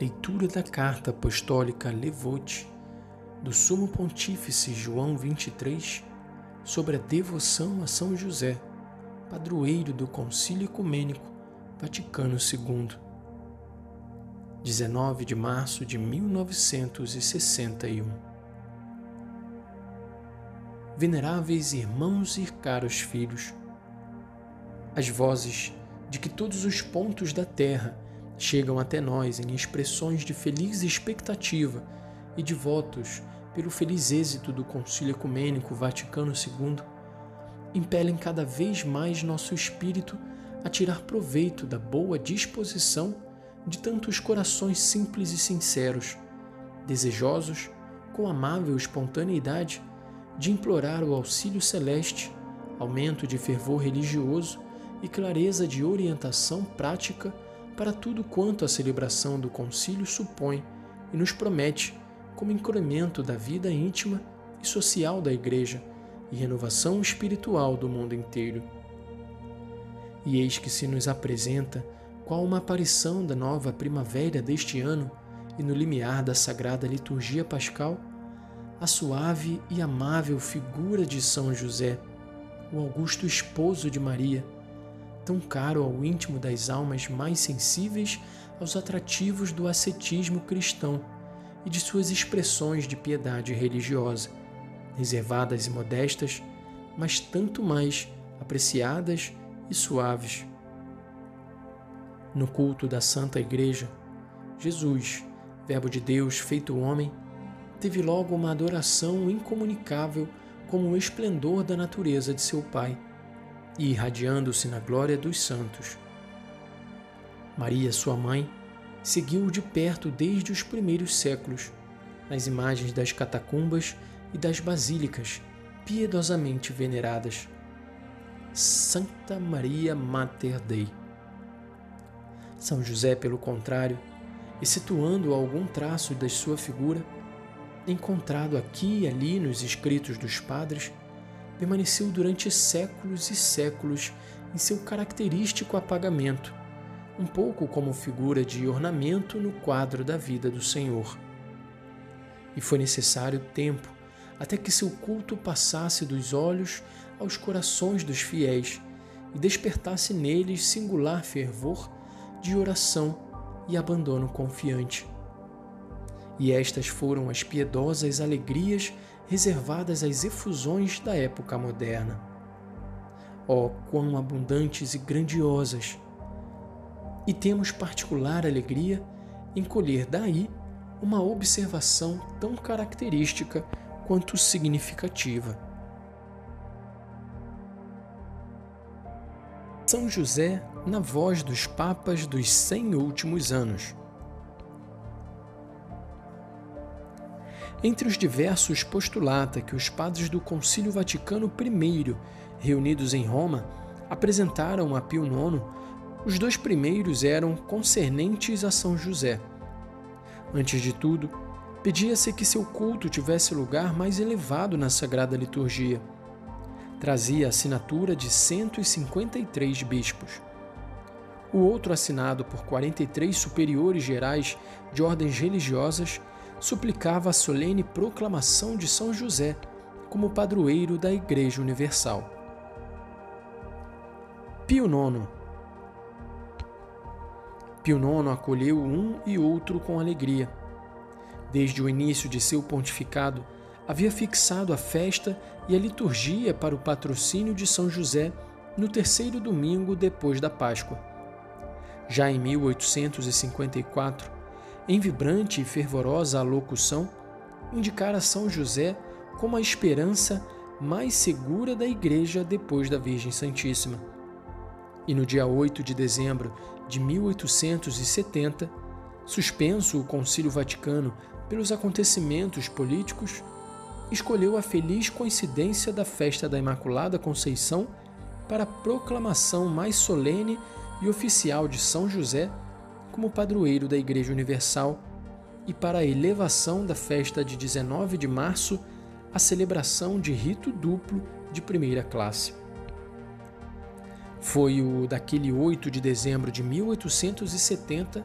Leitura da Carta Apostólica Levote do Sumo Pontífice João 23 sobre a devoção a São José, padroeiro do Concílio Ecumênico Vaticano II. 19 de março de 1961. Veneráveis irmãos e caros filhos, as vozes de que todos os pontos da terra chegam até nós em expressões de feliz expectativa e de votos pelo feliz êxito do Concílio Ecumênico Vaticano II, impelem cada vez mais nosso espírito a tirar proveito da boa disposição de tantos corações simples e sinceros, desejosos, com amável espontaneidade, de implorar o auxílio celeste, aumento de fervor religioso e clareza de orientação prática para tudo quanto a celebração do concílio supõe e nos promete como incremento da vida íntima e social da Igreja e renovação espiritual do mundo inteiro. E eis que se nos apresenta, qual uma aparição da nova primavera deste ano e no limiar da sagrada liturgia pascal, a suave e amável figura de São José, o augusto esposo de Maria, tão caro ao íntimo das almas mais sensíveis aos atrativos do ascetismo cristão e de suas expressões de piedade religiosa, reservadas e modestas, mas tanto mais apreciadas e suaves. No culto da Santa Igreja, Jesus, Verbo de Deus feito homem, teve logo uma adoração incomunicável como o esplendor da natureza de seu Pai e irradiando-se na glória dos santos. Maria, sua mãe, seguiu-o de perto desde os primeiros séculos, nas imagens das catacumbas e das basílicas piedosamente veneradas. Santa Maria Mater Dei. São José, pelo contrário, excetuando algum traço da sua figura, encontrado aqui e ali nos escritos dos padres, permaneceu durante séculos e séculos em seu característico apagamento, um pouco como figura de ornamento no quadro da vida do Senhor. E foi necessário tempo até que seu culto passasse dos olhos aos corações dos fiéis e despertasse neles singular fervor de oração e abandono confiante. E estas foram as piedosas alegrias reservadas às efusões da época moderna. Oh, quão abundantes e grandiosas! E temos particular alegria em colher daí uma observação tão característica quanto significativa. São José na voz dos papas dos cem últimos anos. Entre os diversos postulata que os padres do Concílio Vaticano I, reunidos em Roma, apresentaram a Pio IX, os dois primeiros eram concernentes a São José. Antes de tudo, pedia-se que seu culto tivesse lugar mais elevado na Sagrada Liturgia. Trazia a assinatura de 153 bispos. O outro, assinado por 43 superiores gerais de ordens religiosas, suplicava a solene proclamação de São José como padroeiro da Igreja Universal. Pio IX Pio IX acolheu um e outro com alegria. Desde o início de seu pontificado, havia fixado a festa e a liturgia para o patrocínio de São José no terceiro domingo depois da Páscoa. Já em 1854, em vibrante e fervorosa alocução, indicara São José como a esperança mais segura da Igreja depois da Virgem Santíssima. E no dia 8 de dezembro de 1870, suspenso o Concílio Vaticano pelos acontecimentos políticos, escolheu a feliz coincidência da festa da Imaculada Conceição para a proclamação mais solene e oficial de São José como padroeiro da Igreja Universal e para a elevação da festa de 19 de março à celebração de rito duplo de primeira classe. Foi o daquele 8 de dezembro de 1870,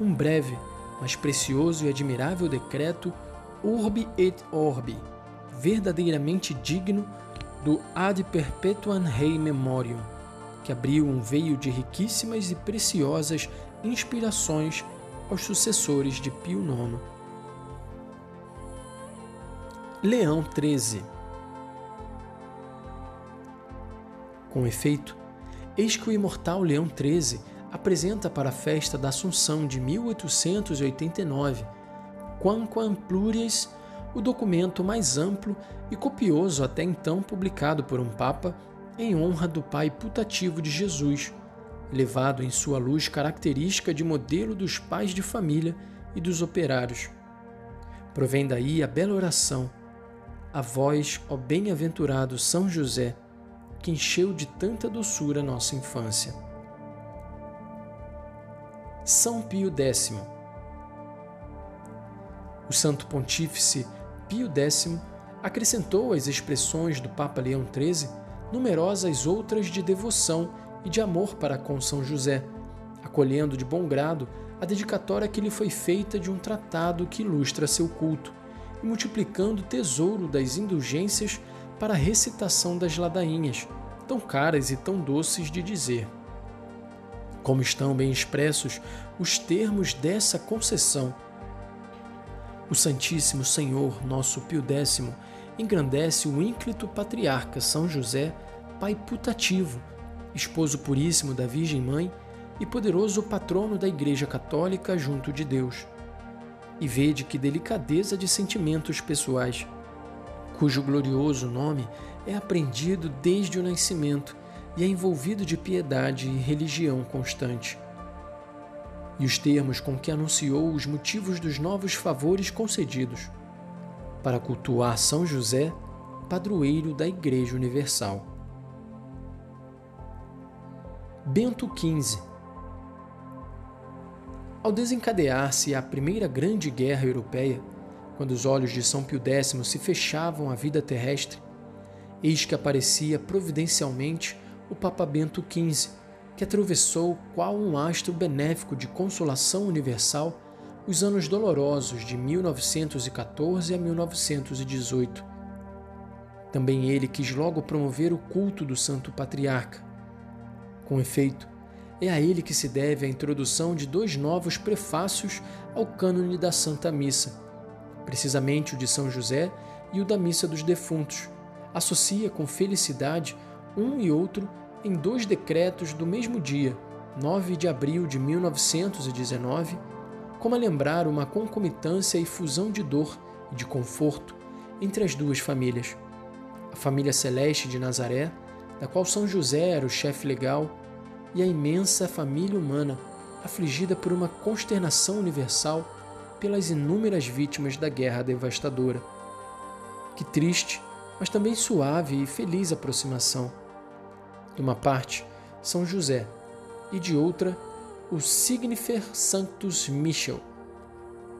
um breve, mas precioso e admirável decreto Urbi et Orbi, verdadeiramente digno do Ad Perpetuam Rei Memoriam, que abriu um veio de riquíssimas e preciosas inspirações aos sucessores de Pio IX. Leão XIII Com efeito, eis que o imortal Leão XIII apresenta para a festa da Assunção de 1889, Quamquam Plurias, o documento mais amplo e copioso até então publicado por um Papa em honra do Pai putativo de Jesus, levado em sua luz característica de modelo dos pais de família e dos operários. Provém daí a bela oração: A vós, ó bem-aventurado São José, que encheu de tanta doçura nossa infância. São Pio X O Santo Pontífice Pio X acrescentou às expressões do Papa Leão XIII numerosas outras de devoção e de amor para com São José, acolhendo de bom grado a dedicatória que lhe foi feita de um tratado que ilustra seu culto e multiplicando o tesouro das indulgências para a recitação das ladainhas, tão caras e tão doces de dizer. Como estão bem expressos os termos dessa concessão. O Santíssimo Senhor, nosso Pio X, engrandece o ínclito patriarca São José, pai putativo, esposo puríssimo da Virgem Mãe e poderoso patrono da Igreja Católica junto de Deus. E vede que delicadeza de sentimentos pessoais cujo glorioso nome é aprendido desde o nascimento e é envolvido de piedade e religião constante. E os termos com que anunciou os motivos dos novos favores concedidos, para cultuar São José, padroeiro da Igreja Universal. Bento XV Ao desencadear-se a Primeira Grande Guerra Europeia, quando os olhos de São Pio X se fechavam à vida terrestre, eis que aparecia providencialmente o Papa Bento XV, que atravessou qual um astro benéfico de consolação universal os anos dolorosos de 1914 a 1918. Também ele quis logo promover o culto do Santo Patriarca. Com efeito, é a ele que se deve a introdução de dois novos prefácios ao cânone da Santa Missa, precisamente o de São José e o da Missa dos Defuntos, associa com felicidade um e outro em dois decretos do mesmo dia, 9 de abril de 1919, como a lembrar uma concomitância e fusão de dor e de conforto entre as duas famílias. A família celeste de Nazaré, da qual São José era o chefe legal, e a imensa família humana, afligida por uma consternação universal pelas inúmeras vítimas da guerra devastadora. Que triste, mas também suave e feliz aproximação. De uma parte, São José, e de outra, o Signifer Sanctus Michel,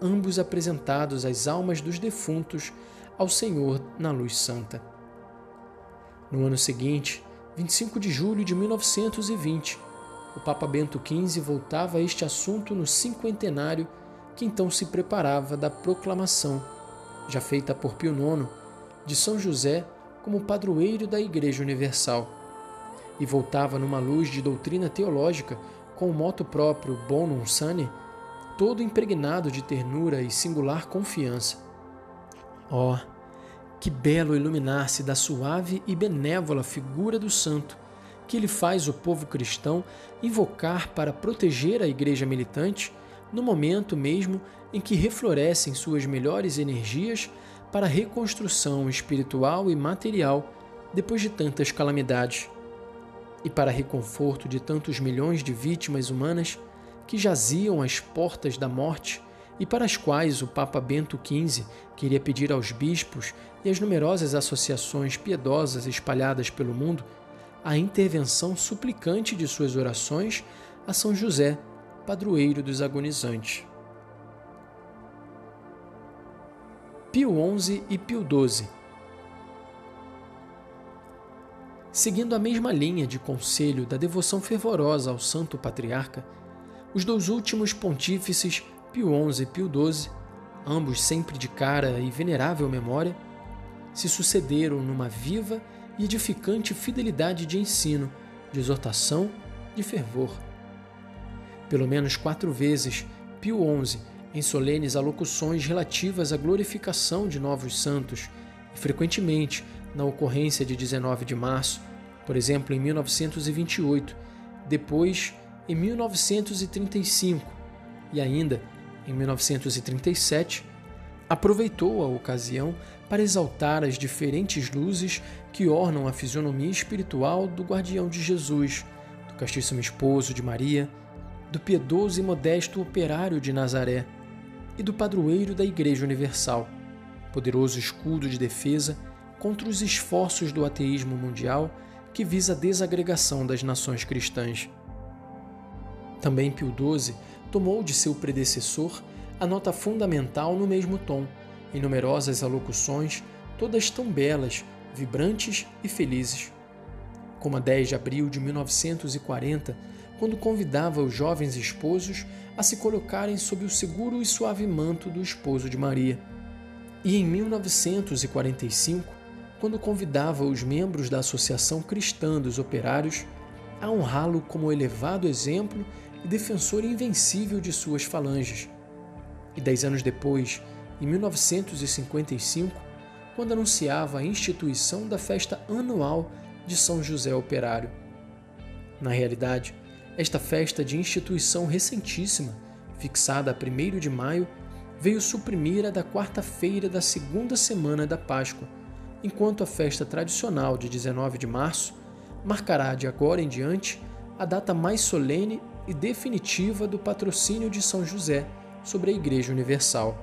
ambos apresentados às almas dos defuntos ao Senhor na luz santa. No ano seguinte, 25 de julho de 1920, o Papa Bento XV voltava a este assunto no cinquentenário que então se preparava da proclamação, já feita por Pio IX, de São José como padroeiro da Igreja Universal, e voltava numa luz de doutrina teológica com o moto próprio Bonum Sane, todo impregnado de ternura e singular confiança. Oh, que belo iluminar-se da suave e benévola figura do santo, que ele faz o povo cristão invocar para proteger a igreja militante no momento mesmo em que reflorescem suas melhores energias para a reconstrução espiritual e material depois de tantas calamidades, e para reconforto de tantos milhões de vítimas humanas que jaziam às portas da morte e para as quais o Papa Bento XV queria pedir aos bispos e às numerosas associações piedosas espalhadas pelo mundo a intervenção suplicante de suas orações a São José, padroeiro dos agonizantes. Pio XI e Pio XII Seguindo a mesma linha de conselho da devoção fervorosa ao Santo Patriarca, os dois últimos pontífices Pio XI e Pio XII, ambos sempre de cara e venerável memória, se sucederam numa viva e edificante fidelidade de ensino, de exortação, de fervor. Pelo menos quatro vezes, Pio XI, em solenes alocuções relativas à glorificação de novos santos, e frequentemente na ocorrência de 19 de março, por exemplo, em 1928, depois em 1935 e ainda em 1937, aproveitou a ocasião para exaltar as diferentes luzes que ornam a fisionomia espiritual do guardião de Jesus, do castíssimo esposo de Maria, do piedoso e modesto operário de Nazaré e do padroeiro da Igreja Universal, poderoso escudo de defesa contra os esforços do ateísmo mundial que visa a desagregação das nações cristãs. Também Pio XII tomou de seu predecessor a nota fundamental no mesmo tom, em numerosas alocuções, todas tão belas, vibrantes e felizes. Como a 10 de abril de 1940, quando convidava os jovens esposos a se colocarem sob o seguro e suave manto do esposo de Maria. E em 1945, quando convidava os membros da Associação Cristã dos Operários a honrá-lo como elevado exemplo e defensor invencível de suas falanges. E dez anos depois, em 1955, quando anunciava a instituição da festa anual de São José Operário. Na realidade, esta festa de instituição recentíssima, fixada a 1 de maio, veio suprimir a da quarta-feira da segunda semana da Páscoa, enquanto a festa tradicional de 19 de março marcará de agora em diante a data mais solene e definitiva do patrocínio de São José sobre a Igreja Universal.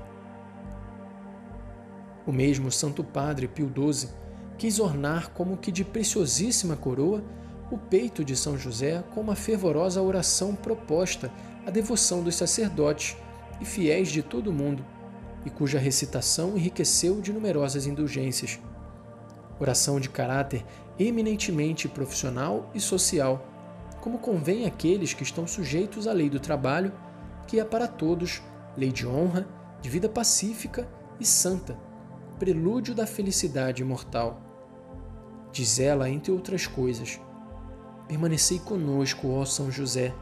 O mesmo Santo Padre Pio XII quis ornar como que de preciosíssima coroa o peito de São José com uma fervorosa oração proposta à devoção dos sacerdotes e fiéis de todo o mundo, e cuja recitação enriqueceu de numerosas indulgências. Oração de caráter eminentemente profissional e social, como convém àqueles que estão sujeitos à lei do trabalho, que é para todos lei de honra, de vida pacífica e santa, prelúdio da felicidade imortal. Diz ela, entre outras coisas, permanecei conosco, ó São José,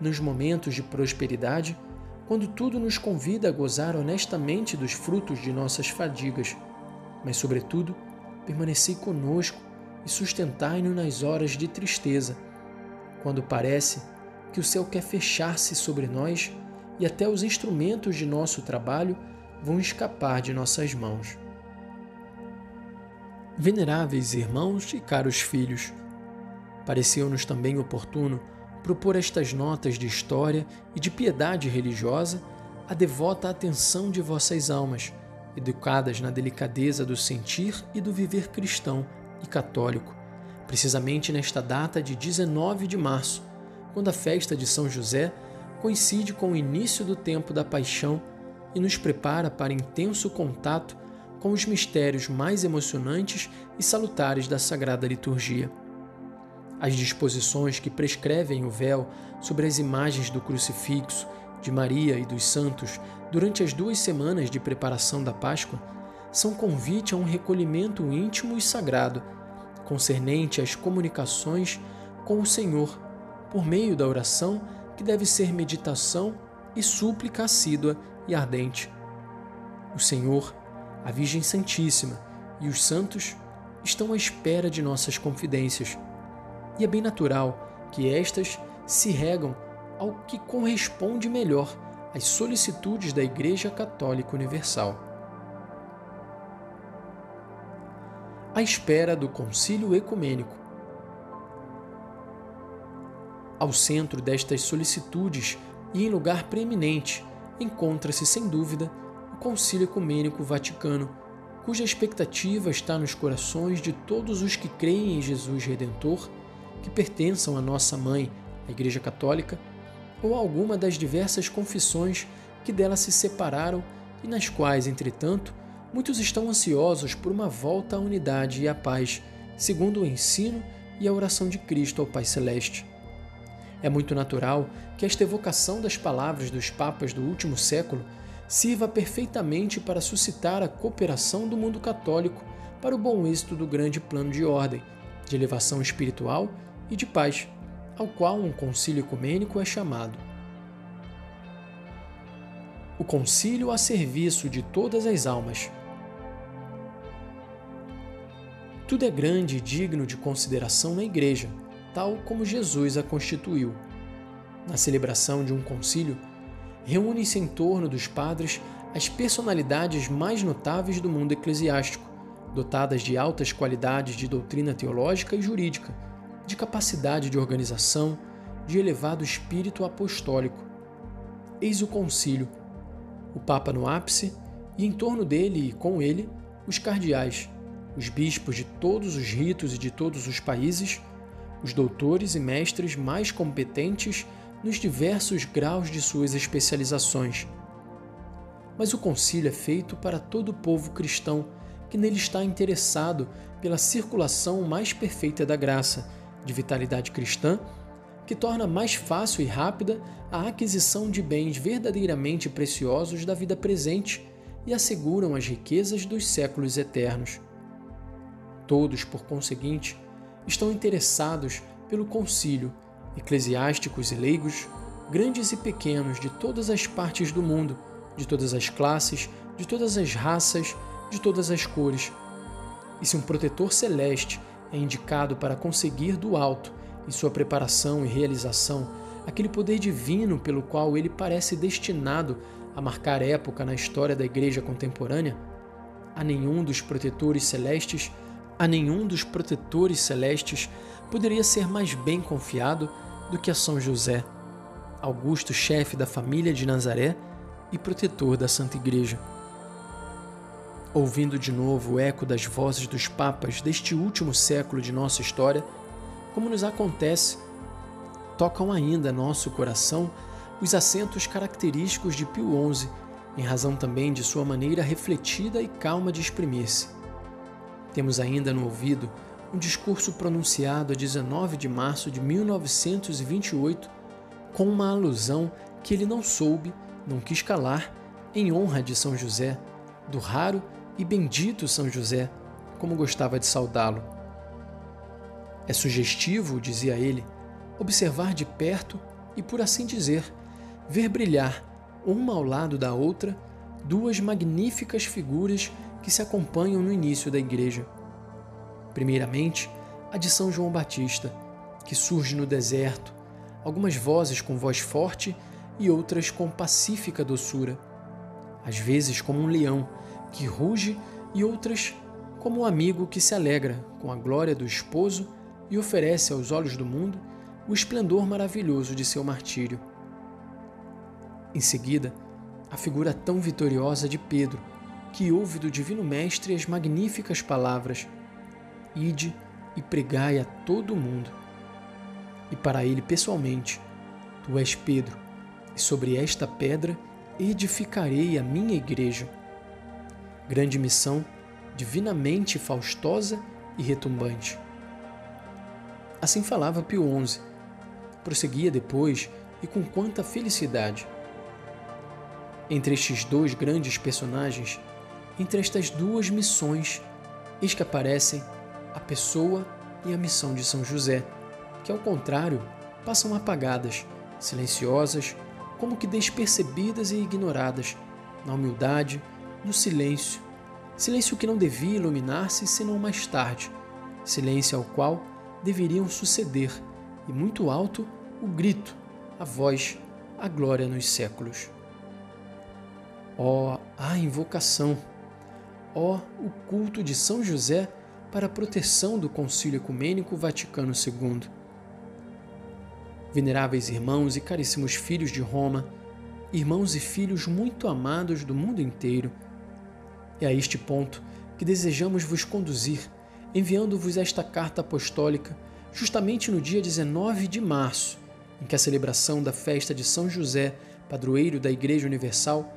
nos momentos de prosperidade, quando tudo nos convida a gozar honestamente dos frutos de nossas fadigas, mas, sobretudo, permanecei conosco e sustentai-nos nas horas de tristeza, quando parece que o céu quer fechar-se sobre nós e até os instrumentos de nosso trabalho vão escapar de nossas mãos. Veneráveis irmãos e caros filhos, Pareceu-nos também oportuno propor estas notas de história e de piedade religiosa à devota atenção de vossas almas, educadas na delicadeza do sentir e do viver cristão e católico, precisamente nesta data de 19 de março, quando a festa de São José coincide com o início do tempo da paixão e nos prepara para intenso contato com os mistérios mais emocionantes e salutares da Sagrada Liturgia. As disposições que prescrevem o véu sobre as imagens do crucifixo, de Maria e dos santos durante as duas semanas de preparação da Páscoa são convite a um recolhimento íntimo e sagrado, concernente às comunicações com o Senhor, por meio da oração que deve ser meditação e súplica assídua e ardente. O Senhor, a Virgem Santíssima e os santos estão à espera de nossas confidências e é bem natural que estas se regam ao que corresponde melhor às solicitudes da Igreja Católica Universal. À espera do Concílio Ecumênico. Ao centro destas solicitudes e em lugar preeminente encontra-se, sem dúvida, o Concílio Ecumênico Vaticano, cuja expectativa está nos corações de todos os que creem em Jesus Redentor que pertençam à nossa mãe, a Igreja Católica, ou a alguma das diversas confissões que dela se separaram e nas quais, entretanto, muitos estão ansiosos por uma volta à unidade e à paz, segundo o ensino e a oração de Cristo ao Pai Celeste. É muito natural que esta evocação das palavras dos papas do último século sirva perfeitamente para suscitar a cooperação do mundo católico para o bom êxito do grande plano de ordem, de elevação espiritual e de paz, ao qual um concílio ecumênico é chamado. O concílio a serviço de todas as almas. Tudo é grande e digno de consideração na Igreja, tal como Jesus a constituiu. Na celebração de um concílio, reúne-se em torno dos padres as personalidades mais notáveis do mundo eclesiástico, dotadas de altas qualidades de doutrina teológica e jurídica, de capacidade de organização, de elevado espírito apostólico. Eis o concílio, o Papa no ápice, e em torno dele e com ele, os cardeais, os bispos de todos os ritos e de todos os países, os doutores e mestres mais competentes nos diversos graus de suas especializações. Mas o concílio é feito para todo o povo cristão que nele está interessado pela circulação mais perfeita da graça, de vitalidade cristã, que torna mais fácil e rápida a aquisição de bens verdadeiramente preciosos da vida presente e asseguram as riquezas dos séculos eternos. Todos, por conseguinte, estão interessados pelo concílio, eclesiásticos e leigos, grandes e pequenos de todas as partes do mundo, de todas as classes, de todas as raças, de todas as cores. E se um protetor celeste é indicado para conseguir do alto, em sua preparação e realização, aquele poder divino pelo qual ele parece destinado a marcar época na história da Igreja contemporânea, a nenhum dos protetores celestes a nenhum dos protetores celestes poderia ser mais bem confiado do que a São José, augusto chefe da família de Nazaré e protetor da Santa Igreja. Ouvindo de novo o eco das vozes dos papas deste último século de nossa história, como nos acontece, tocam ainda nosso coração os acentos característicos de Pio XI, em razão também de sua maneira refletida e calma de exprimir-se. Temos ainda no ouvido um discurso pronunciado a 19 de março de 1928 com uma alusão que ele não soube, não quis calar, em honra de São José, do raro e bendito São José, como gostava de saudá-lo. É sugestivo, dizia ele, observar de perto e, por assim dizer, ver brilhar, uma ao lado da outra, duas magníficas figuras que se acompanham no início da igreja. Primeiramente, a de São João Batista, que surge no deserto, algumas vozes com voz forte e outras com pacífica doçura, às vezes como um leão que ruge e outras como um amigo que se alegra com a glória do esposo e oferece aos olhos do mundo o esplendor maravilhoso de seu martírio. Em seguida, a figura tão vitoriosa de Pedro, que ouve do Divino Mestre as magníficas palavras: Ide e pregai a todo mundo. E para ele pessoalmente, Tu és Pedro, e sobre esta pedra edificarei a minha igreja. Grande missão, divinamente faustosa e retumbante. Assim falava Pio XI. Prosseguia depois e com quanta felicidade. Entre estes dois grandes personagens entre estas duas missões, eis que aparecem a pessoa e a missão de São José, que ao contrário passam apagadas, silenciosas, como que despercebidas e ignoradas, na humildade, no silêncio, silêncio que não devia iluminar-se senão mais tarde, silêncio ao qual deveriam suceder, e muito alto, o grito, a voz, a glória nos séculos. Oh, a invocação! Ó o culto de São José para a proteção do Concílio Ecumênico Vaticano II. Veneráveis irmãos e caríssimos filhos de Roma, irmãos e filhos muito amados do mundo inteiro, é a este ponto que desejamos vos conduzir, enviando-vos esta carta apostólica justamente no dia 19 de março, em que a celebração da festa de São José, padroeiro da Igreja Universal,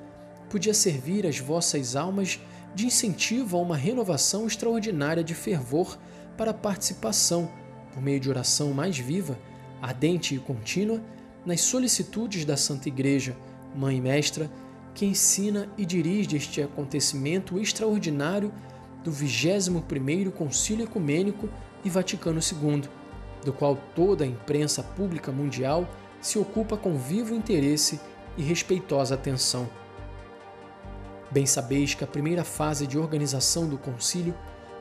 podia servir às vossas almas de incentivo a uma renovação extraordinária de fervor para a participação, por meio de oração mais viva, ardente e contínua, nas solicitudes da Santa Igreja, Mãe Mestra, que ensina e dirige este acontecimento extraordinário do 21º Concílio Ecumênico e Vaticano II, do qual toda a imprensa pública mundial se ocupa com vivo interesse e respeitosa atenção. Bem sabeis que a primeira fase de organização do concílio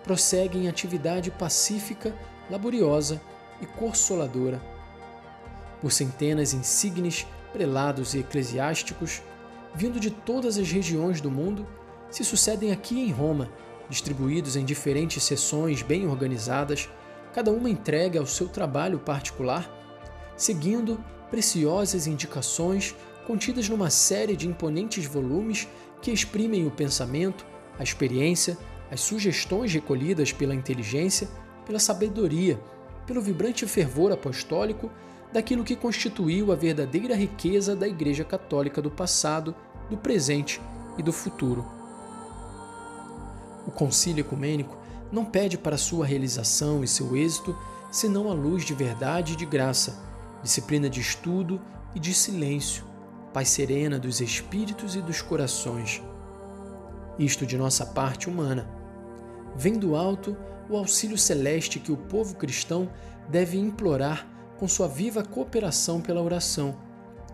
prossegue em atividade pacífica, laboriosa e consoladora. Por centenas insignes prelados e eclesiásticos, vindo de todas as regiões do mundo, se sucedem aqui em Roma, distribuídos em diferentes sessões bem organizadas, cada uma entregue ao seu trabalho particular, seguindo preciosas indicações contidas numa série de imponentes volumes que exprimem o pensamento, a experiência, as sugestões recolhidas pela inteligência, pela sabedoria, pelo vibrante fervor apostólico daquilo que constituiu a verdadeira riqueza da Igreja Católica do passado, do presente e do futuro. O concílio ecumênico não pede para sua realização e seu êxito senão a luz de verdade e de graça, disciplina de estudo e de silêncio, paz serena dos espíritos e dos corações. Isto de nossa parte humana. Vem do alto o auxílio celeste que o povo cristão deve implorar com sua viva cooperação pela oração,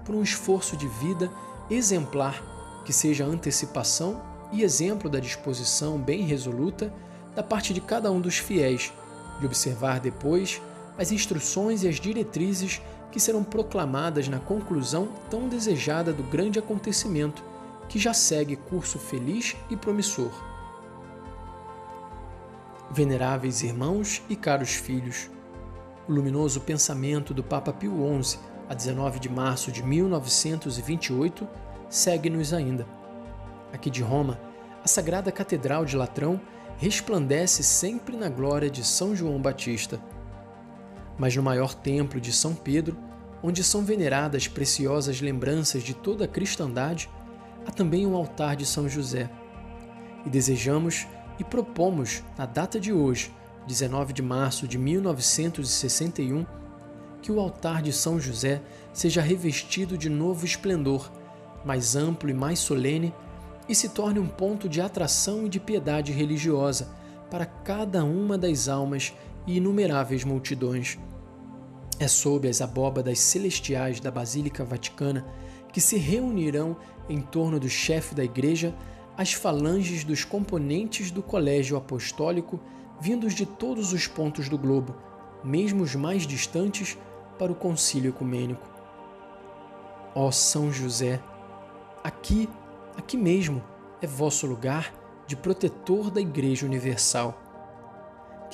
por um esforço de vida exemplar que seja antecipação e exemplo da disposição bem resoluta da parte de cada um dos fiéis, de observar depois as instruções e as diretrizes que serão proclamadas na conclusão tão desejada do grande acontecimento que já segue curso feliz e promissor. Veneráveis irmãos e caros filhos, o luminoso pensamento do Papa Pio XI, a 19 de março de 1928, segue-nos ainda. Aqui de Roma, a Sagrada Catedral de Latrão resplandece sempre na glória de São João Batista. Mas no maior templo de São Pedro, onde são veneradas preciosas lembranças de toda a cristandade, há também um altar de São José. E desejamos e propomos, na data de hoje, 19 de março de 1961, que o altar de São José seja revestido de novo esplendor, mais amplo e mais solene, e se torne um ponto de atração e de piedade religiosa para cada uma das almas e inumeráveis multidões. É sob as abóbadas celestiais da Basílica Vaticana que se reunirão em torno do chefe da Igreja as falanges dos componentes do Colégio Apostólico vindos de todos os pontos do globo, mesmo os mais distantes, para o concílio ecumênico. Ó São José, aqui, aqui mesmo, é vosso lugar de protetor da Igreja Universal.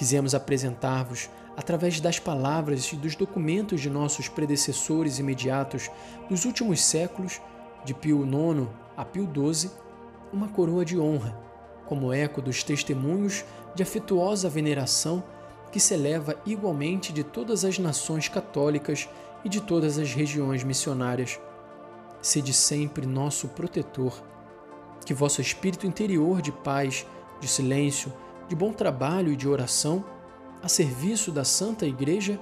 Quisemos apresentar-vos, através das palavras e dos documentos de nossos predecessores imediatos dos últimos séculos, de Pio IX a Pio XII, uma coroa de honra, como eco dos testemunhos de afetuosa veneração que se eleva igualmente de todas as nações católicas e de todas as regiões missionárias. Sede sempre nosso protetor. Que vosso espírito interior de paz, de silêncio, de bom trabalho e de oração, a serviço da Santa Igreja,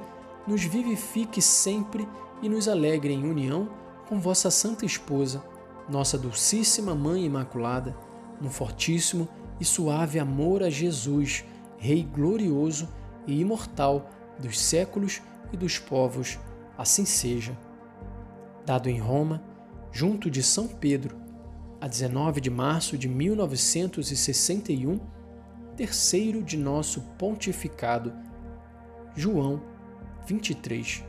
nos vivifique sempre e nos alegre em união com vossa Santa Esposa, nossa Dulcíssima Mãe Imaculada, no fortíssimo e suave amor a Jesus, Rei glorioso e imortal dos séculos e dos povos, assim seja. Dado em Roma, junto de São Pedro, a 19 de março de 1961, terceiro de nosso pontificado, João 23.